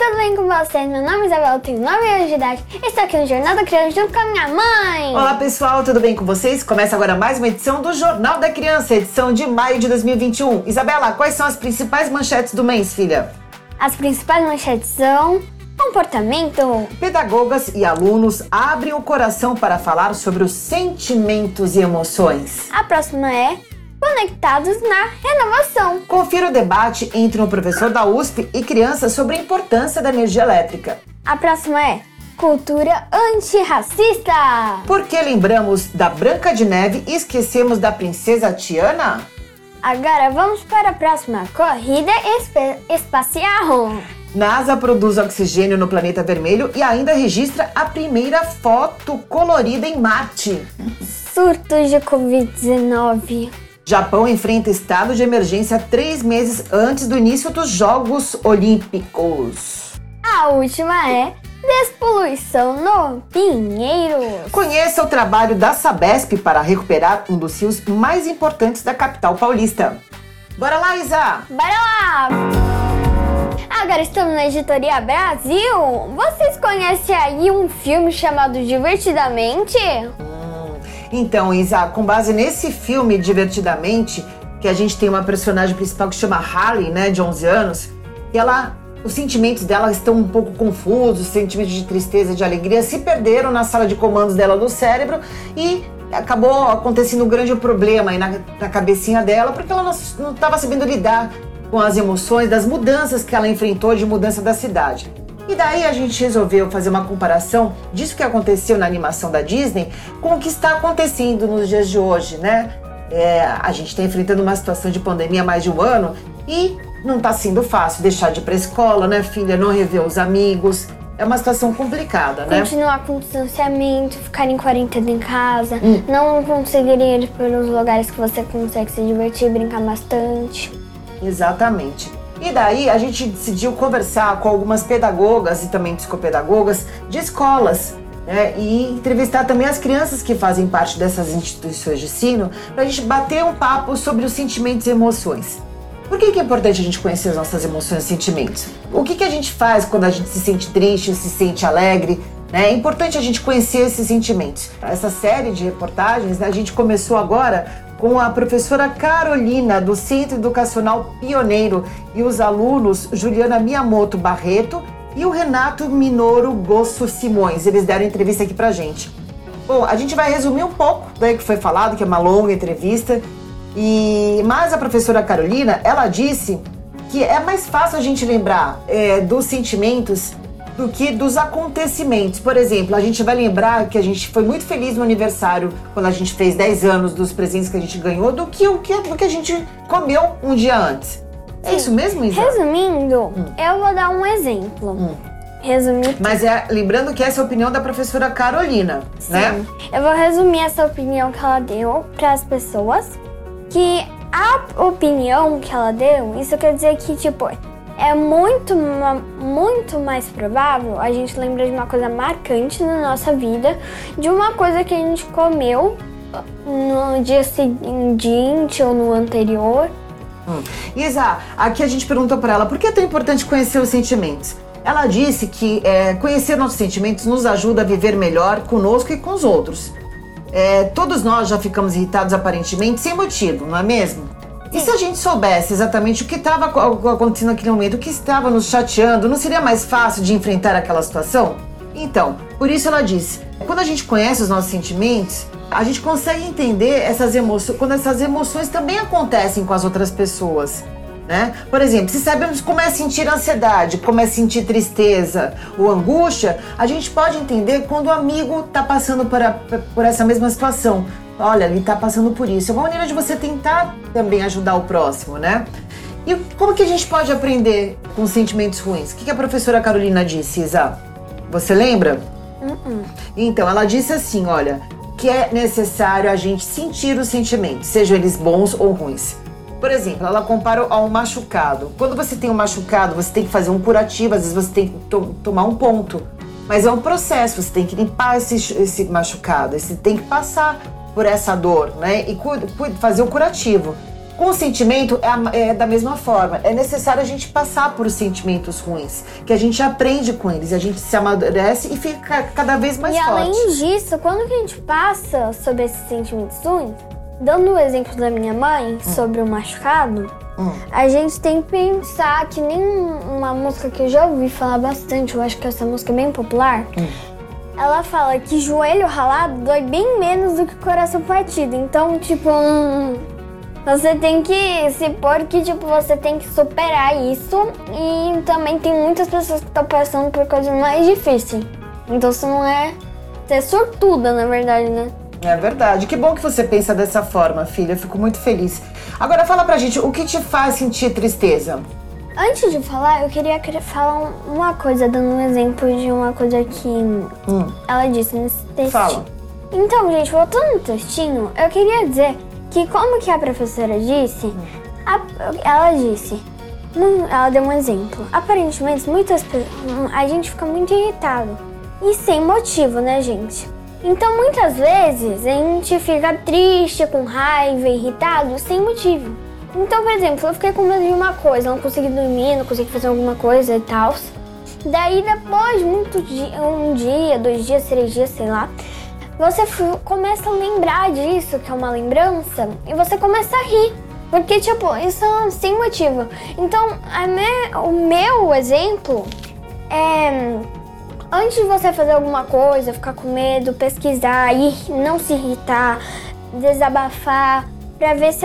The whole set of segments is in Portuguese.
Tudo bem com vocês? Meu nome é Isabel, eu tenho 9 anos de idade. Estou aqui no Jornal da Criança junto com a minha mãe. Olá pessoal, tudo bem com vocês? Começa agora mais uma edição do Jornal da Criança, edição de maio de 2021. Isabela, quais são as principais manchetes do mês, filha? As principais manchetes são comportamento, Pedagogas e alunos abrem o coração para falar sobre os sentimentos e emoções. a próxima é conectados na renovação. Confira o debate entre um professor da USP e crianças sobre a importância da energia elétrica. A próxima é cultura antirracista. Por que lembramos da Branca de Neve e esquecemos da Princesa Tiana? Agora vamos para a próxima corrida espacial. NASA produz oxigênio no planeta vermelho e ainda registra a primeira foto colorida em Marte. Surtos de Covid-19. Japão enfrenta estado de emergência três meses antes do início dos Jogos Olímpicos. A última é despoluição no Pinheiros. Conheça o trabalho da Sabesp para recuperar um dos rios mais importantes da capital paulista. Bora lá, Isa! Bora lá! Agora estamos na Editoria Brasil. Vocês conhecem aí um filme chamado Divertidamente? Então, Isa, com base nesse filme Divertidamente, que a gente tem uma personagem principal que chama Harley, né, de 11 anos, e ela, os sentimentos dela estão um pouco confusos, sentimentos de tristeza, de alegria, se perderam na sala de comandos dela do cérebro e acabou acontecendo um grande problema aí na, na cabecinha dela, porque ela não estava sabendo lidar com as emoções, das mudanças que ela enfrentou de mudança da cidade. E daí a gente resolveu fazer uma comparação disso que aconteceu na animação da Disney com o que está acontecendo nos dias de hoje, né? É, a gente está enfrentando uma situação de pandemia há mais de um ano e não está sendo fácil deixar de ir para escola, né, filha? Não rever os amigos. É uma situação complicada, né? Continuar com distanciamento, ficar em quarentena em casa, não conseguir ir pelos lugares que você consegue se divertir, brincar bastante. Exatamente. E daí a gente decidiu conversar com algumas pedagogas e também psicopedagogas de escolas. Né, e entrevistar também as crianças que fazem parte dessas instituições de ensino para a gente bater um papo sobre os sentimentos e emoções. Por que, que é importante a gente conhecer as nossas emoções e sentimentos? O que, que a gente faz quando a gente se sente triste, se sente alegre? Né? É importante a gente conhecer esses sentimentos. Essa série de reportagens né, a gente começou agora com a professora Carolina, do Centro Educacional Pioneiro, e os alunos Juliana Miyamoto Barreto e o Renato Minoro Gosso Simões. Eles deram entrevista aqui pra gente. Bom, a gente vai resumir um pouco do que foi falado, que é uma longa entrevista. E mas a professora Carolina, ela disse que é mais fácil a gente lembrar é, dos sentimentos do que dos acontecimentos. Por exemplo, a gente vai lembrar que a gente foi muito feliz no aniversário quando a gente fez 10 anos dos presentes que a gente ganhou do que o que, do que a gente comeu um dia antes. É isso mesmo, Isa? Resumindo, eu vou dar um exemplo. Resumir Mas é lembrando que essa é a opinião da professora Carolina, né? Eu vou resumir essa opinião que ela deu para as pessoas. Que a opinião que ela deu, isso quer dizer que, tipo, é muito, muito mais provável a gente lembrar de uma coisa marcante na nossa vida, de uma coisa que a gente comeu no dia seguinte ou no anterior. Hum. Isa, aqui a gente perguntou para ela por que é tão importante conhecer os sentimentos. Ela disse que é, conhecer nossos sentimentos nos ajuda a viver melhor conosco e com os outros. É, todos nós já ficamos irritados aparentemente sem motivo, não é mesmo? E se a gente soubesse exatamente o que estava acontecendo naquele momento, o que estava nos chateando, não seria mais fácil de enfrentar aquela situação? Então, por isso ela disse: quando a gente conhece os nossos sentimentos, a gente consegue entender essas emoções, quando essas emoções também acontecem com as outras pessoas. Né? Por exemplo, se sabemos como é sentir ansiedade, como é sentir tristeza ou angústia, a gente pode entender quando o amigo está passando por, a- por essa mesma situação. Olha, ele tá passando por isso. É uma maneira de você tentar também ajudar o próximo, né? E como que a gente pode aprender com sentimentos ruins? O que, a professora Carolina disse, Isa? Você lembra? Uh-uh. Então, ela disse assim, olha, que é necessário a gente sentir os sentimentos, sejam eles bons ou ruins. Por exemplo, ela compara ao machucado. Quando você tem um machucado, você tem que fazer um curativo, às vezes você tem que to tomar um ponto. Mas é um processo, você tem que limpar esse, esse machucado, você tem que passar por essa dor, né? E fazer o curativo. Com o sentimento é, é, da mesma forma. É necessário a gente passar por sentimentos ruins, que a gente aprende com eles, a gente se amadurece e fica cada vez mais e forte. E além disso, quando a gente passa sobre esses sentimentos ruins, dando o exemplo da minha mãe hum. sobre o machucado, hum. a gente tem que pensar que nem uma música que eu já ouvi falar bastante, eu acho que essa música é bem popular. Hum. Ela fala que joelho ralado dói bem menos do que coração partido. Então, tipo, um, você tem que se pôr que, tipo, você tem que superar isso. E também tem muitas pessoas que estão passando por coisas mais difíceis. Então você não é. É sortuda, na verdade, né? É verdade. Que bom que você pensa dessa forma, filha. Eu fico muito feliz. Agora fala pra gente, o que te faz sentir tristeza? Antes de falar, eu queria falar uma coisa, dando um exemplo de uma coisa que hum. ela disse nesse texto. Fala. Então, gente, voltando no textinho, eu queria dizer que como que a professora disse, a, ela disse, ela deu um exemplo. Aparentemente, muitas a gente fica muito irritado e sem motivo, né, gente? Então, muitas vezes a gente fica triste, com raiva, irritado, sem motivo. Então, por exemplo, eu fiquei com medo de uma coisa, não consegui dormir, não consegui fazer alguma coisa e tal. Daí, depois, muito dia, um dia, dois dias, três dias, sei lá, você começa a lembrar disso, que é uma lembrança, e você começa a rir. Porque, tipo, isso é sem motivo. Então, me, o meu exemplo é. Antes de você fazer alguma coisa, ficar com medo, pesquisar, ir, não se irritar, desabafar, pra ver se,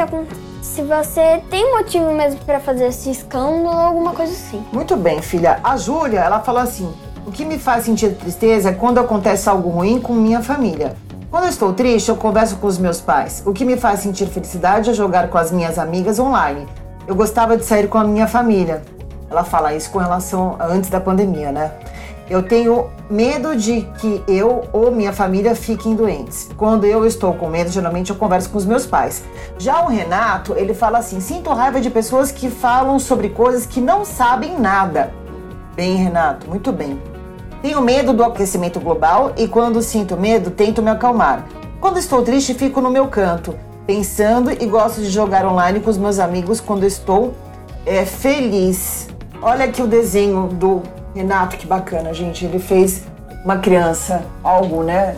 se você tem motivo mesmo para fazer esse escândalo ou alguma coisa assim. Muito bem, filha. A Júlia, ela falou assim: o que me faz sentir tristeza é quando acontece algo ruim com minha família. Quando eu estou triste, eu converso com os meus pais. O que me faz sentir felicidade é jogar com as minhas amigas online. Eu gostava de sair com a minha família. Ela fala isso com relação a antes da pandemia, né? Eu tenho medo de que eu ou minha família fiquem doentes. Quando eu estou com medo, geralmente eu converso com os meus pais. Já o Renato, ele fala assim: sinto raiva de pessoas que falam sobre coisas que não sabem nada. Bem, Renato, muito bem. Tenho medo do aquecimento global e quando sinto medo, tento me acalmar. Quando estou triste, fico no meu canto, pensando e gosto de jogar online com os meus amigos quando estou é, feliz. Olha aqui o desenho do Renato, que bacana, gente. Ele fez uma criança, algo, né?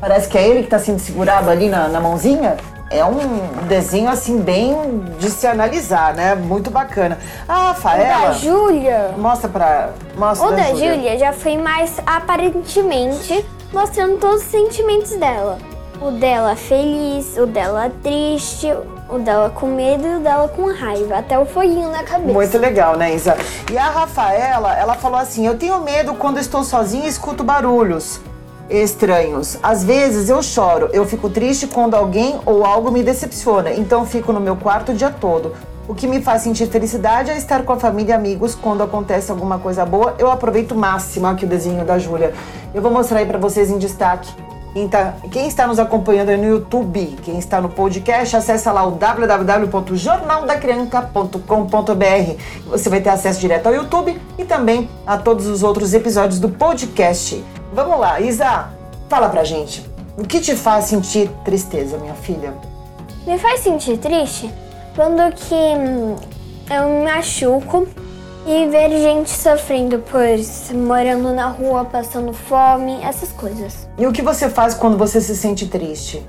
Parece que é ele que está sendo segurado ali na, na mãozinha é um desenho assim bem de se analisar, né? Muito bacana. Ah, Rafaela. O da Júlia. Mostra pra. Mostra o da, da Júlia já foi mais aparentemente mostrando todos os sentimentos dela. O dela feliz, o dela triste, o dela com medo e o dela com raiva, até o foguinho na cabeça. Muito legal, né, Isa? E a Rafaela, ela falou assim: Eu tenho medo quando estou sozinha e escuto barulhos estranhos. Às vezes eu choro, eu fico triste quando alguém ou algo me decepciona, então fico no meu quarto o dia todo. O que me faz sentir felicidade é estar com a família e amigos. Quando acontece alguma coisa boa, eu aproveito máximo. Aqui o desenho da Júlia. Eu vou mostrar aí para vocês em destaque. Quem, tá, quem, está nos acompanhando aí no YouTube, quem está no podcast, acessa lá o www.jornaldacrianca.com.br. Você vai ter acesso direto ao YouTube e também a todos os outros episódios do podcast. Vamos lá, Isa, fala pra gente. O que te faz sentir tristeza, minha filha? Me faz sentir triste quando que hum, eu me machuco e ver gente sofrendo por morando na rua, passando fome, essas coisas. E o que você faz quando você se sente triste?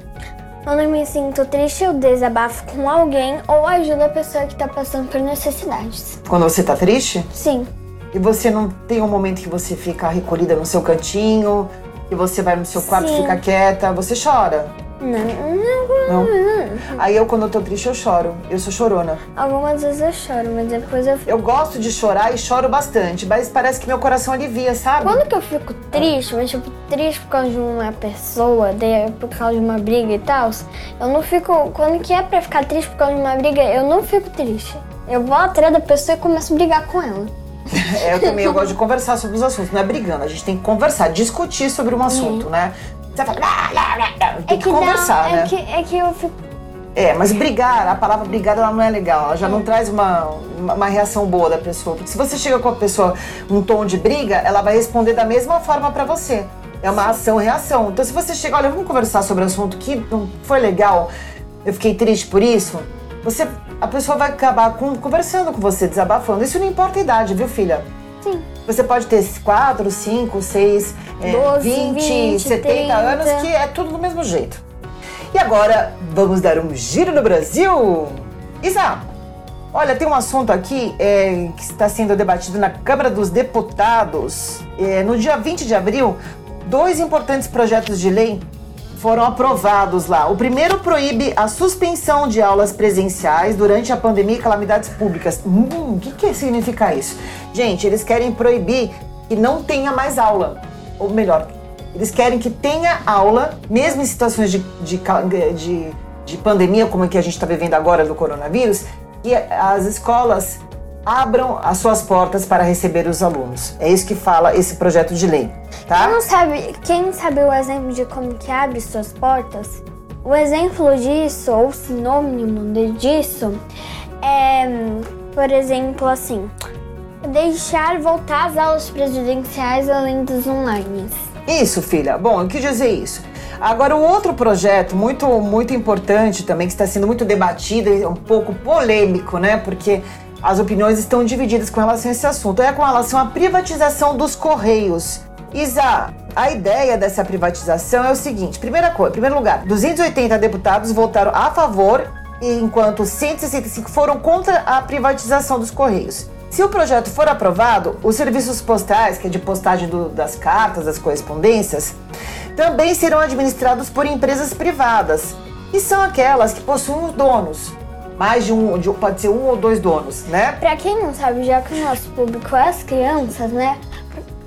Quando eu me sinto triste, eu desabafo com alguém ou ajudo a pessoa que está passando por necessidades. Quando você está triste? Sim. E você não tem um momento que você fica recolhida no seu cantinho, que você vai no seu quarto e fica quieta, você chora. Não, não, Não? Aí eu, quando eu tô triste, eu choro. Eu sou chorona. Algumas vezes eu choro, mas depois eu fico. Eu gosto de chorar e choro bastante, mas parece que meu coração alivia, sabe? Quando que eu fico triste, mas tipo, triste por causa de uma pessoa, de- por causa de uma briga e tal, eu não fico. Quando que é pra ficar triste por causa de uma briga, eu não fico triste. Eu vou atrás da pessoa e começo a brigar com ela. É, eu também eu gosto de conversar sobre os assuntos, não é brigando. A gente tem que conversar, discutir sobre um assunto, né? Tem que, conversar, dá, né? é, que, é que eu fico. É, mas brigar, a palavra brigar ela não é legal, ela já não traz uma, uma, uma reação boa da pessoa. Porque se você chega com a pessoa um tom de briga, ela vai responder da mesma forma pra você. É uma ação-reação. Então se você chega, olha, vamos conversar sobre um assunto que não foi legal, eu fiquei triste por isso, você, a pessoa vai acabar com- conversando com você, desabafando. Isso não importa a idade, viu, filha? Sim. Você pode ter 4, 5, 6, 12, 20, 20, 70 30. anos, que é tudo do mesmo jeito. E agora, vamos dar um giro no Brasil? Isa, olha, tem um assunto aqui é, que está sendo debatido na Câmara dos Deputados. É, no dia 20 de abril, dois importantes projetos de lei foram aprovados lá. O primeiro proíbe a suspensão de aulas presenciais durante a pandemia e calamidades públicas. Hum, o que, que significa isso? Gente, eles querem proibir que não tenha mais aula. Ou melhor, eles querem que tenha aula, mesmo em situações de, de, de, de pandemia, como a que a gente está vivendo agora do coronavírus, que as escolas abram as suas portas para receber os alunos. É isso que fala esse projeto de lei, tá? Quem não sabe, quem sabe o exemplo de como que abre suas portas? O exemplo disso, ou sinônimo de- disso, é, por exemplo, assim, deixar voltar as aulas presenciais além dos online. Isso, filha. Bom, eu quis dizer isso. Agora, o outro projeto muito, muito importante também, que está sendo muito debatido e um pouco polêmico, né? Porque as opiniões estão divididas com relação a esse assunto. É com relação à privatização dos Correios. Isa, a ideia dessa privatização é o seguinte: primeira coisa, em primeiro lugar, 280 deputados votaram a favor, enquanto 165 foram contra a privatização dos Correios. Se o projeto for aprovado, os serviços postais, que é de postagem do- das cartas, das correspondências, também serão administrados por empresas privadas, que são aquelas que possuem os donos. Mais de um, de- pode ser um ou dois donos, né? Pra quem não sabe, já que o nosso público é as crianças, né?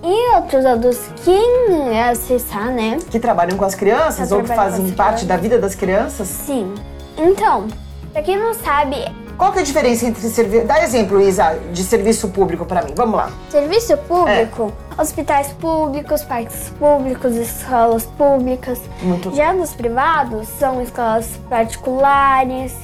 E outros adultos, quem é acessar, né? Que trabalham com as crianças Tá ou que fazem parte da vida das crianças. Sim. Então, pra quem não sabe, Qual que é a diferença entre serviço... Dá exemplo, Isa, de serviço público para mim. Vamos lá. serviço público, hospitais públicos, parques públicos, escolas públicas. Muito Já nos privados, são escolas particulares,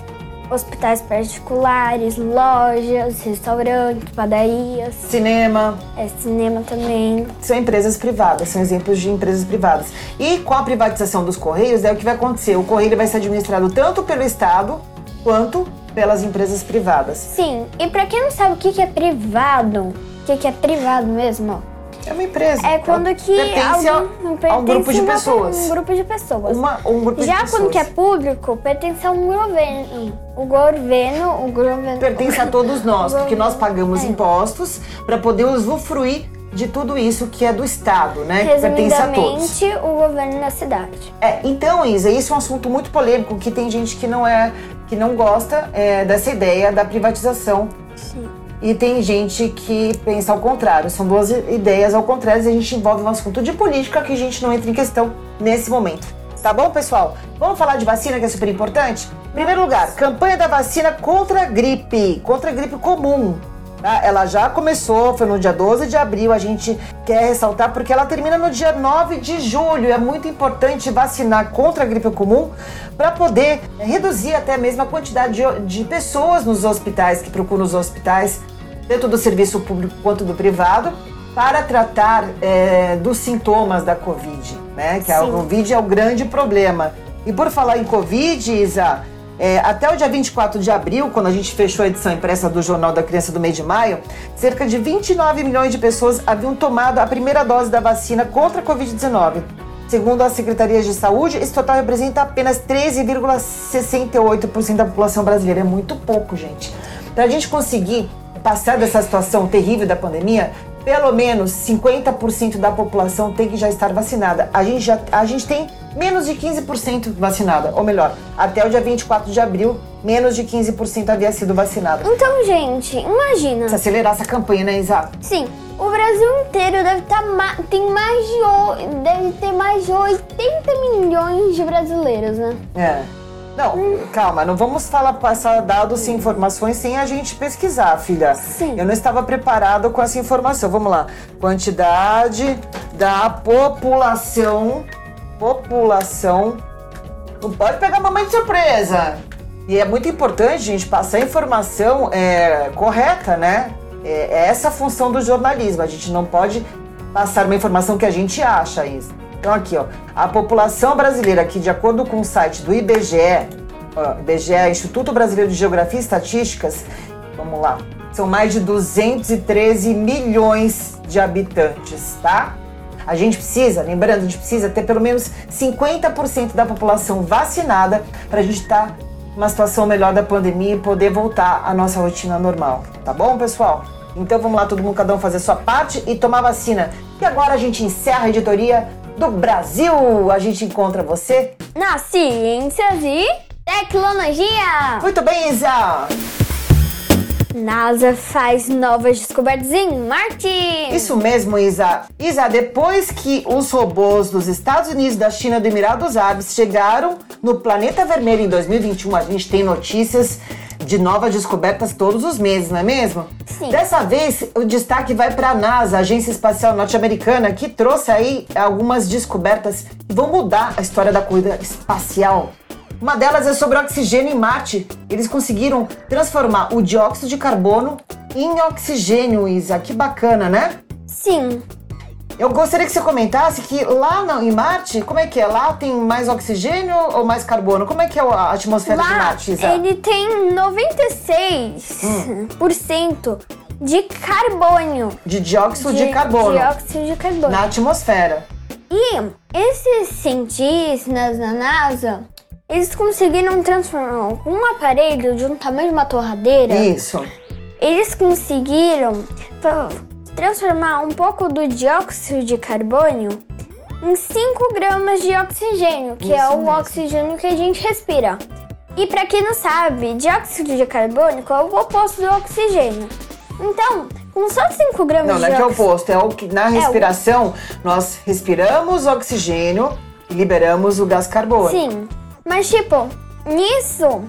hospitais particulares, lojas, restaurantes, padarias, Cinema, é, cinema também. são empresas privadas, são exemplos de empresas privadas. E com a privatização dos Correios, é o que vai acontecer. O Correio vai ser administrado tanto pelo Estado quanto pelas empresas privadas. Sim, e pra quem não sabe o que, é privado, o que, que é privado mesmo? É uma empresa. É quando que pertence a- alguém a um grupo de uma- pessoas. Um grupo de pessoas. Uma, um grupo de Já pessoas. quando que é público, pertence a um governo. O governo, o governo. Pertence a todos nós, porque nós pagamos É. impostos para poder usufruir de tudo isso que é do Estado, né? Que pertence a todos. O governo da cidade. É, então, Isa, isso é um assunto muito polêmico, que tem gente que não é, que não gosta é, dessa ideia da privatização. Sim. E tem gente que pensa ao contrário. São duas ideias ao contrário e a gente envolve um assunto de política que a gente não entra em questão nesse momento. Tá bom, pessoal? Vamos falar de vacina, que é super importante? Em primeiro lugar, campanha da vacina contra a gripe, contra a gripe comum. Tá? Ela já começou, foi no dia 12 de abril, a gente quer ressaltar porque ela termina no dia 9 de julho. É muito importante vacinar contra a gripe comum para poder reduzir até mesmo a quantidade de, de pessoas nos hospitais, que procuram os hospitais, tanto do serviço público quanto do privado, para tratar é, dos sintomas da Covid, né? Que a Sim. Covid é o grande problema. E por falar em Covid, Isa, é, até o dia 24 de abril, quando a gente fechou a edição impressa do Jornal da Criança do mês de maio, cerca de 29 milhões de pessoas haviam tomado a primeira dose da vacina contra a Covid-19. Segundo as secretarias de saúde, esse total representa apenas 13,68% da população brasileira. É muito pouco, gente. Para a gente conseguir passar dessa situação terrível da pandemia, pelo menos 50% da população tem que já estar vacinada. A gente, já, a gente tem menos de 15% vacinada, ou melhor, até o dia 24 de abril, menos de 15% havia sido vacinada. Então, gente, imagina. Se acelerar essa campanha, né, Isa? Sim, o Brasil inteiro deve estar tá tem mais de deve ter mais de 80 milhões de brasileiros, né? É. Não, calma, não vamos falar passar dados e informações sem a gente pesquisar, filha. Sim. Eu não estava preparado com essa informação. Vamos lá. Quantidade da população. População. Não pode pegar mamãe de surpresa. E é muito importante, gente, passar a informação é, correta, né? É, é essa a função do jornalismo. A gente não pode passar uma informação que a gente acha isso. Então aqui, ó, a população brasileira aqui, de acordo com o site do IBGE, ó, IBGE, Instituto Brasileiro de Geografia e Estatísticas, vamos lá, são mais de 213 milhões de habitantes, tá? A gente precisa, lembrando, a gente precisa ter pelo menos 50% da população vacinada para a gente estar tá numa situação melhor da pandemia e poder voltar à nossa rotina normal, tá bom, pessoal? Então vamos lá, todo mundo, cada um fazer a sua parte e tomar vacina. E agora a gente encerra a editoria do Brasil. A gente encontra você na Ciências e Tecnologia. Muito bem, Isa. NASA faz novas descobertas em Marte. Isso mesmo, Isa. Isa, depois que os robôs dos Estados Unidos, da China e do Emirados Árabes chegaram no planeta vermelho em 2021, a gente tem notícias de novas descobertas todos os meses, não é mesmo? Sim. Dessa vez, o destaque vai para a NASA, a Agência Espacial Norte-Americana, que trouxe aí algumas descobertas que vão mudar a história da corrida espacial. Uma delas é sobre oxigênio em Marte. Eles conseguiram transformar o dióxido de carbono em oxigênio, Isa. Que bacana, né? Sim. Eu gostaria que você comentasse que lá no, em Marte, como é que é? Lá tem mais oxigênio ou mais carbono? Como é que é a atmosfera lá, de Marte, Isa? ele tem 96% hum. de carbono. De dióxido de, de carbono. Dióxido de carbono. Na atmosfera. E esses cientistas na NASA, eles conseguiram transformar um aparelho de um tamanho de uma torradeira. Isso. Eles conseguiram transformar um pouco do dióxido de carbono em 5 gramas de oxigênio, que é Isso é o mesmo. oxigênio que a gente respira. E para quem não sabe, dióxido de carbono é o oposto do oxigênio. Então, com só 5 gramas não, de Não, não é que é o oposto, é o que na respiração é o... nós respiramos oxigênio e liberamos o gás carbono. Sim, mas tipo, nisso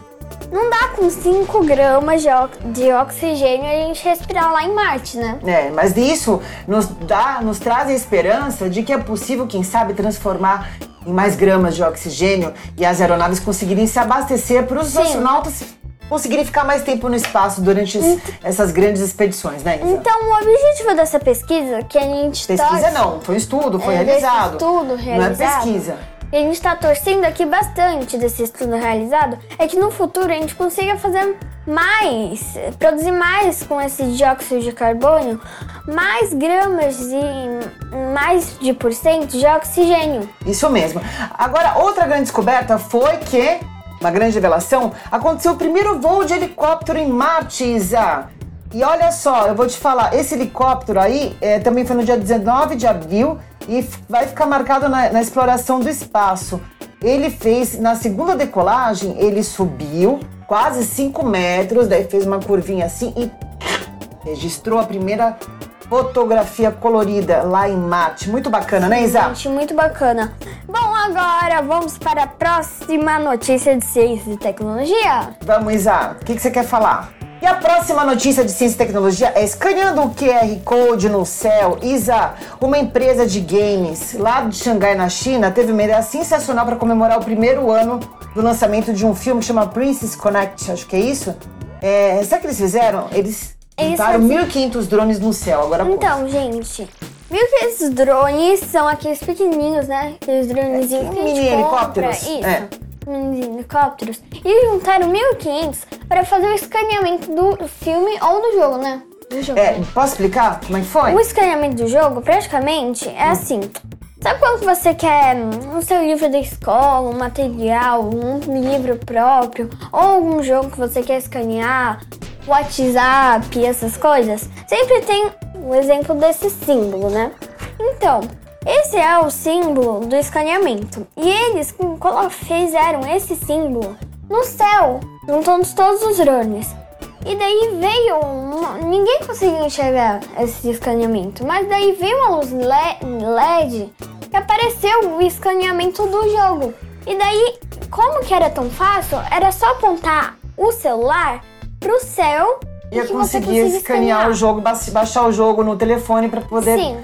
não dá com 5 gramas de, oxigênio a gente respirar lá em Marte, né? É, mas isso nos dá, nos traz a esperança de que é possível, quem sabe, transformar em mais gramas de oxigênio e as aeronaves conseguirem se abastecer para os astronautas conseguirem ficar mais tempo no espaço durante então, essas grandes expedições, né? Isa? Então, o objetivo dessa pesquisa que a gente Pesquisa torce, não, foi um estudo, foi é, realizado. Estudo realizado. Não é pesquisa e a gente está torcendo aqui bastante desse estudo realizado, é que no futuro a gente consiga fazer mais, produzir mais com esse dióxido de carbono, mais gramas e mais de por cento de oxigênio. Isso mesmo. Agora, outra grande descoberta foi que, uma grande revelação, aconteceu o primeiro voo de helicóptero em Marte, Isa. E olha só, eu vou te falar, esse helicóptero aí é, também foi no dia 19 de abril e vai ficar marcado na, na exploração do espaço. Ele fez, na segunda decolagem, ele subiu quase 5 metros, daí fez uma curvinha assim e registrou a primeira fotografia colorida lá em Marte. Muito bacana, né, Isa? Gente, muito bacana. Bom, agora vamos para a próxima notícia de ciência e tecnologia. Vamos, Isa. O que, que você quer falar? E a próxima notícia de ciência e tecnologia é escaneando o QR Code no céu. Isa, uma empresa de games lá de Xangai, na China, teve uma ideia sensacional para comemorar o primeiro ano do lançamento de um filme que chama Princess Connect, acho que é isso. É, sabe o que eles fizeram? Eles montaram fazem... 1.500 drones no céu. Agora Então, pô. gente, viu que esses drones são aqueles pequenininhos, né? Aqueles drones é, que mini helicópteros. Isso. É helicópteros e juntaram 1.500 para fazer o escaneamento do filme ou do jogo, né? Do jogo. É, posso explicar como é que foi? O escaneamento do jogo, praticamente, é assim. Sabe quando você quer um seu livro da escola, um material, um livro próprio, ou algum jogo que você quer escanear, WhatsApp, essas coisas? Sempre tem o exemplo desse símbolo, né? Então, esse é o símbolo do escaneamento. E eles fizeram esse símbolo no céu, juntando todos os drones. E daí veio. Uma... Ninguém conseguia enxergar esse escaneamento, mas daí veio uma luz LED que apareceu o escaneamento do jogo. E daí, como que era tão fácil, era só apontar o celular pro céu e conseguir escanear, escanear, o jogo, baixar o jogo no telefone para poder Sim.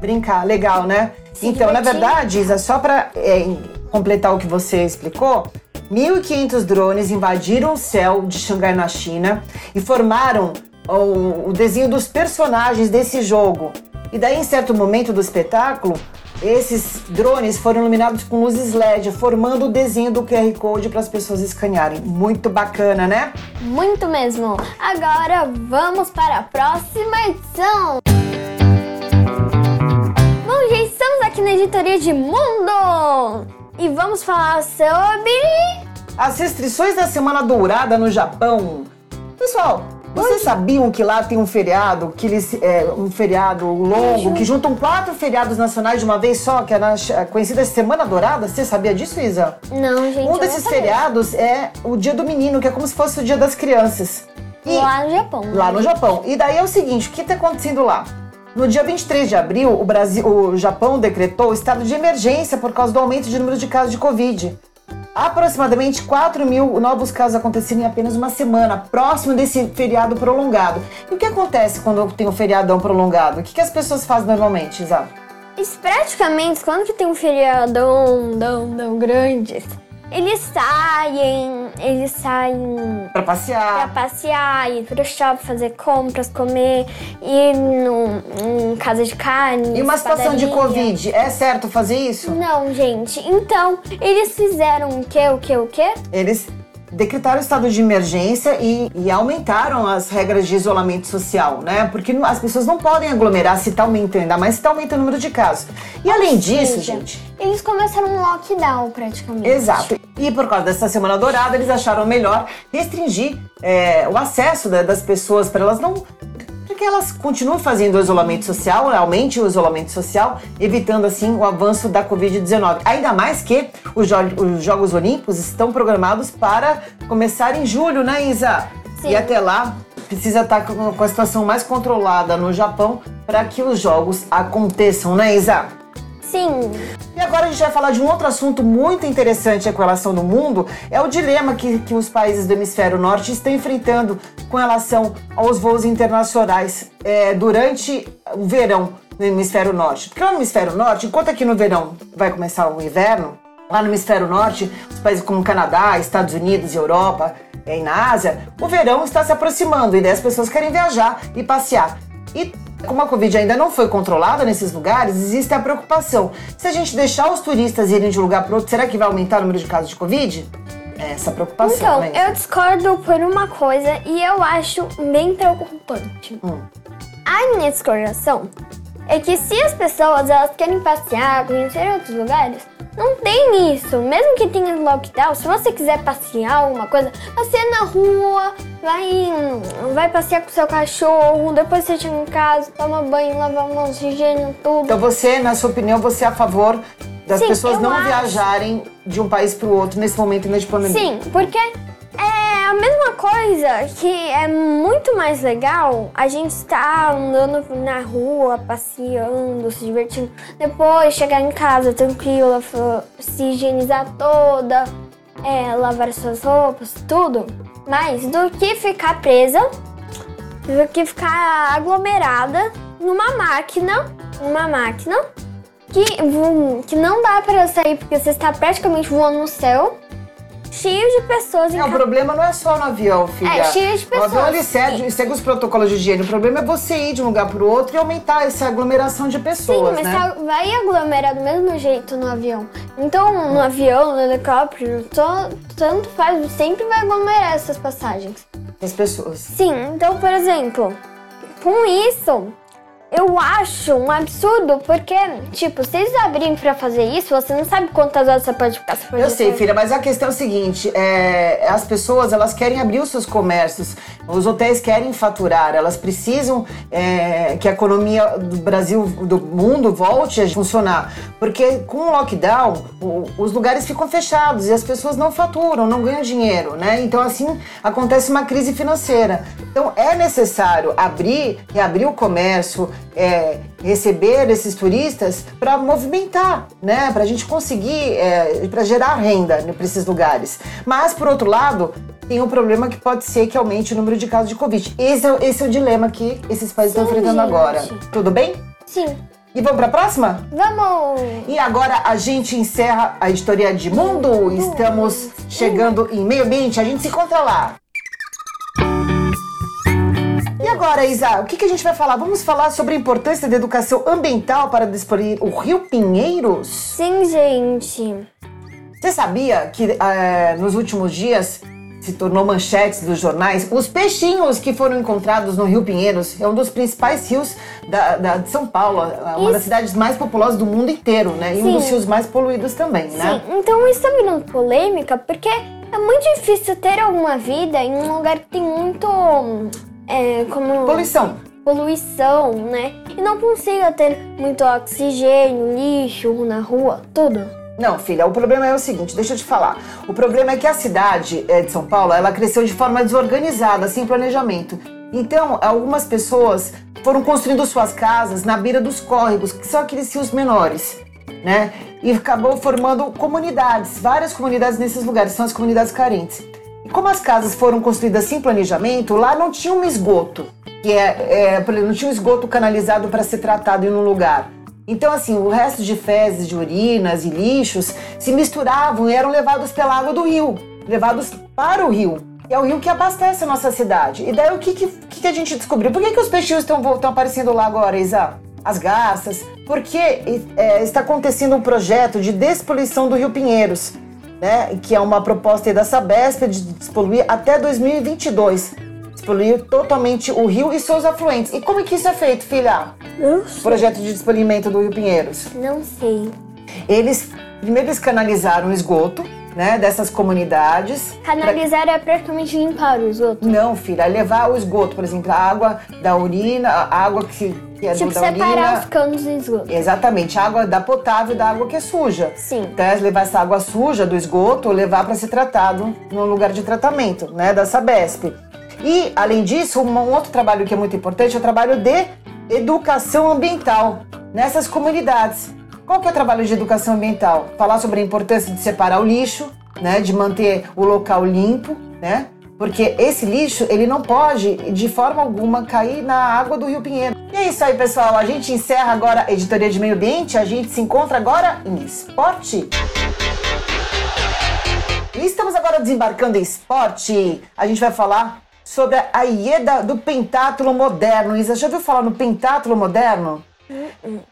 Brincar. Legal, né? Se então, divertir. na verdade, Isa, só para é, completar o que você explicou, 1.500 drones invadiram o céu de Xangai, na China, e formaram o, o desenho dos personagens desse jogo. E daí, em certo momento do espetáculo, esses drones foram iluminados com luzes LED, formando o desenho do QR Code para as pessoas escanearem. Muito bacana, né? Muito mesmo. Agora vamos para a próxima edição. Já estamos aqui na editoria de Mundo e vamos falar sobre as restrições da Semana Dourada no Japão. Pessoal, vocês sabiam que lá tem um feriado, que eles é um feriado longo, que juntam quatro feriados nacionais de uma vez só, que é na, conhecida Semana Dourada? Você sabia disso, Isa? Não, gente. Um desses feriados é o Dia do Menino, que é como se fosse o Dia das Crianças. E, lá no Japão. Lá no Japão. E daí é o seguinte, o que está acontecendo lá? No dia 23 de abril, o, Brasil, o Japão decretou estado de emergência por causa do aumento de número de casos de Covid. Aproximadamente 4 mil novos casos aconteceram em apenas uma semana, próximo desse feriado prolongado. E o que acontece quando tem um feriadão prolongado? O que, que as pessoas fazem normalmente, Isa? Isso praticamente, quando que tem um feriadão tão, grande, eles saem, eles saem para passear, para passear, ir pro shopping, fazer compras, comer, ir num, casa de carne. E uma situação de Covid, é certo fazer isso? Não, gente. Então, eles fizeram o quê, o quê, o quê? Eles decretaram estado de emergência e, e, aumentaram as regras de isolamento social, né? Porque as pessoas não podem aglomerar se está aumentando, ainda mais se está aumentando o número de casos. E Ou além seja, disso, gente. Eles começaram um lockdown praticamente. Exato. E por causa dessa semana dourada, eles acharam melhor restringir é, o acesso das pessoas para elas não que elas continuem fazendo o isolamento social, aumente o isolamento social, evitando assim o avanço da Covid-19. Ainda mais que os, jo os, Jogos Olímpicos estão programados para começar em julho, né, Isa? Sim. E até lá precisa estar com a situação mais controlada no Japão para que os jogos aconteçam, né, Isa? Sim. E agora a gente vai falar de um outro assunto muito interessante com relação no mundo, é o dilema que, que os países do hemisfério norte estão enfrentando com relação aos voos internacionais é, durante o verão no hemisfério norte. Porque lá no hemisfério norte, enquanto aqui no verão vai começar o inverno, lá no hemisfério norte, os países como Canadá, Estados Unidos Europa, é, e na Ásia, o verão está se aproximando e daí as pessoas querem viajar e passear. E como a Covid ainda não foi controlada nesses lugares, existe a preocupação. Se a gente deixar os turistas irem de um lugar para outro, será que vai aumentar o número de casos de Covid? É essa preocupação. Então, né? eu discordo por uma coisa e eu acho bem preocupante. Hum. A minha discordação é que se as pessoas elas querem passear, conhecer outros lugares, não tem isso. Mesmo que tenha lockdown, se você quiser passear alguma coisa, passeia na rua, vai, vai passear com seu cachorro, depois você chega em casa, toma banho, lava mãos, higiene, tudo. Então você, na sua opinião, você é a favor das Sim, pessoas não acho. viajarem de um país para o outro nesse momento ainda de pandemia? Sim, porque a mesma coisa que é muito mais legal a gente estar andando na rua, passeando, se divertindo. Depois chegar em casa tranquila, se higienizar toda, é, lavar suas roupas, tudo. Mais do que ficar presa, do que ficar aglomerada numa máquina, numa máquina que, que não dá para sair porque você está praticamente voando no céu cheio de pessoas. Não, o problema não é só no avião, filha. É, cheio de pessoas. O avião ele segue, segue os protocolos de higiene. O problema é você ir de um lugar para o outro e aumentar essa aglomeração de pessoas, Sim, mas né? vai aglomerar do mesmo jeito no avião. Então, no avião, no helicóptero, tanto faz, sempre vai aglomerar essas passagens. As pessoas. Sim, então, por exemplo, com isso, eu acho um absurdo, porque, tipo, se eles abrirem pra fazer isso, você não sabe quantas horas você pode ficar. Você pode Eu sei, filha, mas a questão é o seguinte: é, as pessoas elas querem abrir os seus comércios, os hotéis querem faturar, elas precisam é, que a economia do Brasil, do mundo, volte a funcionar. Porque com o lockdown, o- os lugares ficam fechados e as pessoas não faturam, não ganham dinheiro, né? Então, assim, acontece uma crise financeira. Então, é necessário abrir, reabrir o comércio, é, receber esses turistas para movimentar, né? Para a gente conseguir, é, para gerar renda para esses lugares. Mas, por outro lado, tem um problema que pode ser que aumente o número de casos de Covid. Esse é, o- esse é o dilema que esses países estão enfrentando gente. agora. Tudo bem? Sim. E vamos para a próxima? Vamos! E agora a gente encerra a história de mundo. Estamos chegando em meio ambiente, a gente se encontra lá. E agora, Isa, o que, que a gente vai falar? Vamos falar sobre a importância da educação ambiental para despoluir o Rio Pinheiros? Sim, gente. Você sabia que eh, nos últimos dias se tornou manchetes dos jornais os peixinhos que foram encontrados no Rio Pinheiros? É um dos principais rios da, da- de São Paulo, é uma das Isso. cidades mais populosas do mundo inteiro, né? E um Sim. dos rios mais poluídos também, né? Sim, então isso tá virando polêmica porque é muito difícil ter alguma vida em um lugar que tem muito. É, como. Poluição. poluição, né? E não consiga ter muito oxigênio, lixo na rua, tudo. Não, filha, o problema é o seguinte, deixa eu te falar. O problema é que a cidade eh, de São Paulo, ela cresceu de forma desorganizada, sem planejamento. Então, algumas pessoas foram construindo suas casas na beira dos córregos, que são aqueles rios menores, né? E acabou formando comunidades, várias comunidades nesses lugares, são as comunidades carentes. Como as casas foram construídas sem planejamento, lá não tinha um esgoto, que é, é não tinha um esgoto canalizado para ser tratado em um lugar. Então, assim, o resto de fezes, de urinas e lixos se misturavam e eram levados pela água do rio, levados para o rio. E é o rio que abastece a nossa cidade. E daí o que, que, que a gente descobriu? Por que, que os peixinhos estão aparecendo lá agora, Isa? As garças? Porque é, está acontecendo um projeto de despoluição do Rio Pinheiros, né? Que é uma proposta da Sabesp de despoluir até 2022. Despoluir totalmente o rio e seus afluentes. E como é que isso é feito, filha? Não Projeto de despolimento do Rio Pinheiros. Não sei. Eles primeiro eles canalizaram o esgoto, né, dessas comunidades. Canalizar é praticamente limpar o esgoto. Não, filha, é levar o esgoto, por exemplo, a água da urina, a água que, que é Tipo, da separar urina. os canos do esgoto. Exatamente, a água da potável da água que é suja. Sim. Então é levar essa água suja do esgoto, levar para ser tratado no lugar de tratamento, né, da Sabesp. E, além disso, um outro trabalho que é muito importante é o trabalho de educação ambiental nessas comunidades. Qual que é o trabalho de educação ambiental? Falar sobre a importância de separar o lixo, né, de manter o local limpo, né? Porque esse lixo, ele não pode, de forma alguma, cair na água do Rio Pinheiro. E é isso aí, pessoal. A gente encerra agora a editoria de meio ambiente. A gente se encontra agora em esporte. E estamos agora desembarcando em esporte. A gente vai falar sobre a Ieda do pentátulo moderno. Isa, já ouviu falar no pentátulo moderno?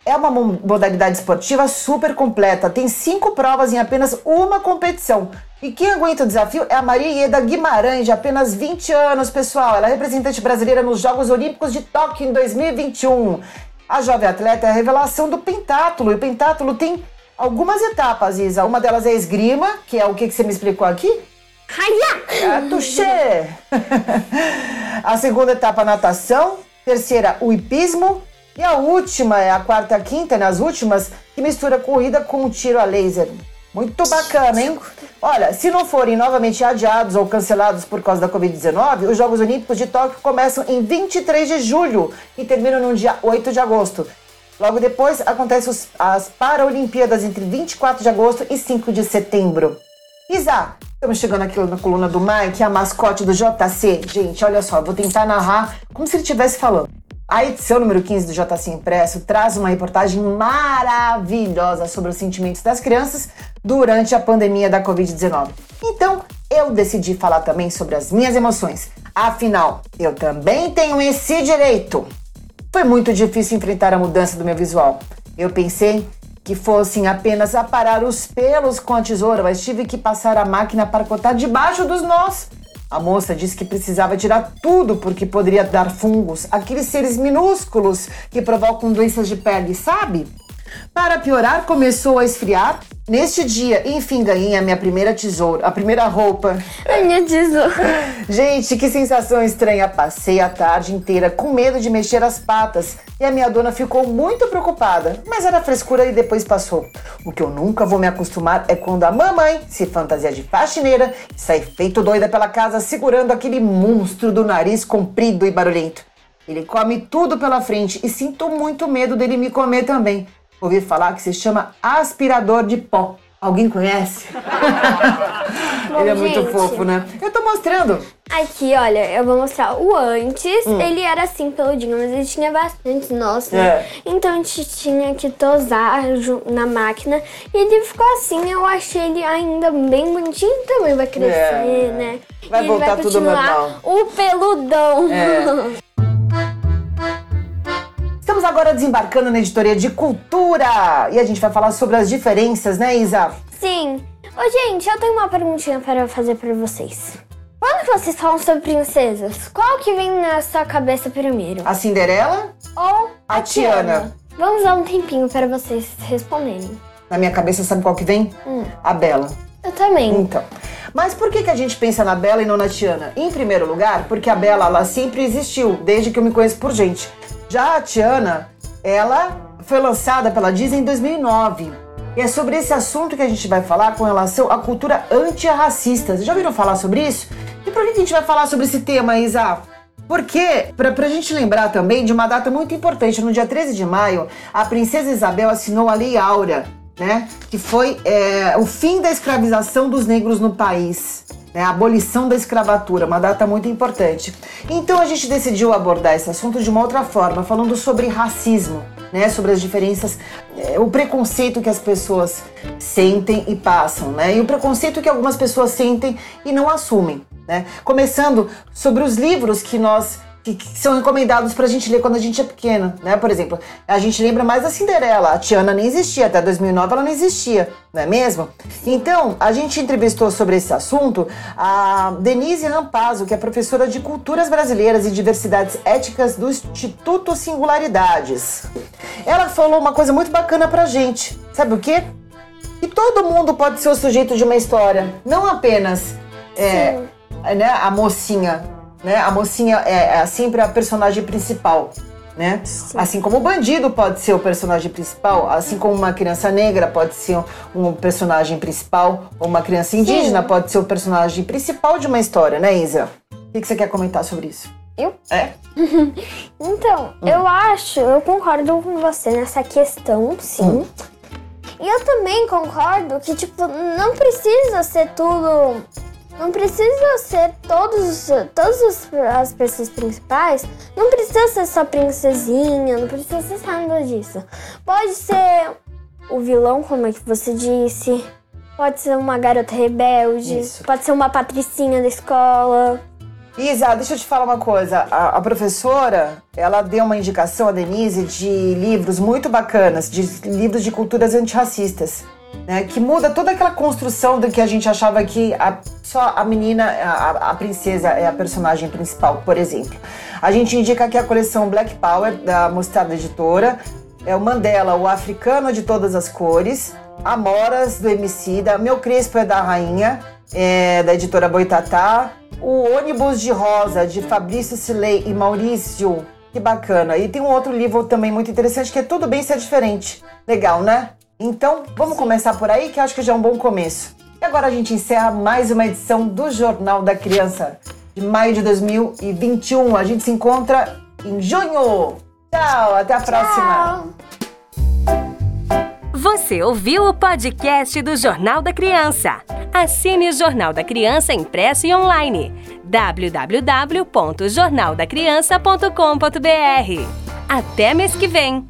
É uma mo- modalidade esportiva super completa. Tem cinco provas em apenas uma competição. E quem aguenta o desafio é a Maria Ieda Guimarães, de apenas 20 anos, pessoal. Ela é representante brasileira nos Jogos Olímpicos de Tóquio em 2021. A jovem atleta é a revelação do pentátulo. E o pentátulo tem algumas etapas, Isa. Uma delas é a esgrima, que é o que você me explicou aqui? Ah, touché! a segunda etapa, a natação. Terceira, o hipismo. E a última, é a quarta a quinta, nas últimas, que mistura corrida com tiro a laser. Muito bacana, hein? Olha, se não forem novamente adiados ou cancelados por causa da Covid-19, os Jogos Olímpicos de Tóquio começam em 23 de julho e terminam no dia 8 de agosto. Logo depois, acontecem as Paralimpíadas entre 24 de agosto e 5 de setembro. Isa, estamos chegando aqui na coluna do Mike, a mascote do JC. Gente, olha só, vou tentar narrar como se ele estivesse falando. A edição número 15 do JC Impresso traz uma reportagem maravilhosa sobre os sentimentos das crianças durante a pandemia da Covid-19. Então, eu decidi falar também sobre as minhas emoções. Afinal, eu também tenho esse direito. Foi muito difícil enfrentar a mudança do meu visual. Eu pensei que fossem apenas aparar os pelos com a tesoura, mas tive que passar a máquina para cortar debaixo dos nós. A moça disse que precisava tirar tudo porque poderia dar fungos, aqueles seres minúsculos que provocam doenças de pele, sabe? Para piorar, começou a esfriar. Neste dia, enfim, ganhei a minha primeira tesoura, a primeira roupa. A minha tesoura. Gente, que sensação estranha. Passei a tarde inteira com medo de mexer as patas e a minha dona ficou muito preocupada, mas era frescura e depois passou. O que eu nunca vou me acostumar é quando a mamãe se fantasia de faxineira e sai feito doida pela casa segurando aquele monstro do nariz comprido e barulhento. Ele come tudo pela frente e sinto muito medo dele me comer também. Ouvi falar que se chama aspirador de pó. Alguém conhece? Bom, ele é muito gente. fofo, né? Eu tô mostrando. Aqui, olha, eu vou mostrar o antes. Ele era assim, peludinho, mas ele tinha bastante nós, né? É. Então a gente tinha que tosar na máquina. E ele ficou assim, eu achei ele ainda bem bonitinho. Também vai crescer, É. né? Vai e ele voltar vai tudo continuar normal. o peludão. É. Estamos agora desembarcando na editoria de cultura e a gente vai falar sobre as diferenças, né, Isa? Sim. Ô, gente, eu tenho uma perguntinha para fazer para vocês. Quando vocês falam sobre princesas, qual que vem na sua cabeça primeiro? A Cinderela, Ou A Tiana. Vamos dar um tempinho para vocês responderem. na minha cabeça, sabe qual que vem? Hum. A Bela. Eu também. Então, mas por que, que a gente pensa na Bela e não na Tiana? Em primeiro lugar, porque a Bela ela sempre existiu, desde que eu me conheço por gente. Já a Tiana, ela foi lançada pela Disney em 2009. E é sobre esse assunto que a gente vai falar com relação à cultura antirracista. Vocês já ouviram falar sobre isso? E por que a gente vai falar sobre esse tema, Isa? Porque, pra, pra gente lembrar também de uma data muito importante, no dia 13 de maio, a princesa Isabel assinou a Lei Áurea, né? Que foi é, o fim da escravização dos negros no país. Né, a abolição da escravatura, uma data muito importante. Então a gente decidiu abordar esse assunto de uma outra forma, falando sobre racismo, né, sobre as diferenças, é, o preconceito que as pessoas sentem e passam, né, e o preconceito que algumas pessoas sentem e não assumem. Né? Começando sobre os livros que nós que, que são recomendados pra gente ler quando a gente é pequena, né? Por exemplo, a gente lembra mais da Cinderela, a Tiana nem existia, até 2009 ela não existia, não é mesmo? Então, a gente entrevistou sobre esse assunto a Denise Rampazzo, que é professora de Culturas Brasileiras e Diversidades Éticas do Instituto Singularidades. Ela falou uma coisa muito bacana pra gente, sabe o quê? Que todo mundo pode ser o sujeito de uma história, não apenas é, né, a mocinha, né? A mocinha é, é sempre a personagem principal, né? Assim como o bandido pode ser o personagem principal, assim como uma criança negra pode ser um personagem principal, ou uma criança indígena pode ser o personagem principal de uma história, né, Isa? O que, que você quer comentar sobre isso? Eu? É? Então, Hum. eu acho, eu concordo com você nessa questão, sim. Hum. E eu também concordo que, tipo, não precisa ser tudo. Não precisa ser todos, todas as- as pessoas principais. Não precisa ser só princesinha, não precisa ser nada disso. Pode ser o vilão, como é que você disse. Pode ser uma garota rebelde. Isso. Pode ser uma patricinha da escola. Isa, deixa eu te falar uma coisa. A, a professora, ela deu uma indicação, a Denise, de livros muito bacanas, de livros de culturas antirracistas, né? Que muda toda aquela construção do que a gente achava que a- só a menina, a, a- princesa é a personagem principal, por exemplo. A gente indica aqui a coleção Black Power, da Mostarda Editora, é o Mandela, o africano de todas as cores, Amoras, do Emicida, Meu Crespo é da Rainha, é, da editora Boitatá, o Ônibus de Rosa, de Fabrício Silei e Maurício. Que bacana. E tem um outro livro também muito interessante que é Tudo Bem Ser Diferente. Legal, né? Então, vamos começar por aí, que eu acho que já é um bom começo. E agora a gente encerra mais uma edição do Jornal da Criança, de maio de 2021. A gente se encontra em junho. Tchau, até a próxima. Tchau! Você ouviu o podcast do Jornal da Criança? Assine o Jornal da Criança impresso e online. www.jornaldacriança.com.br Até mês que vem!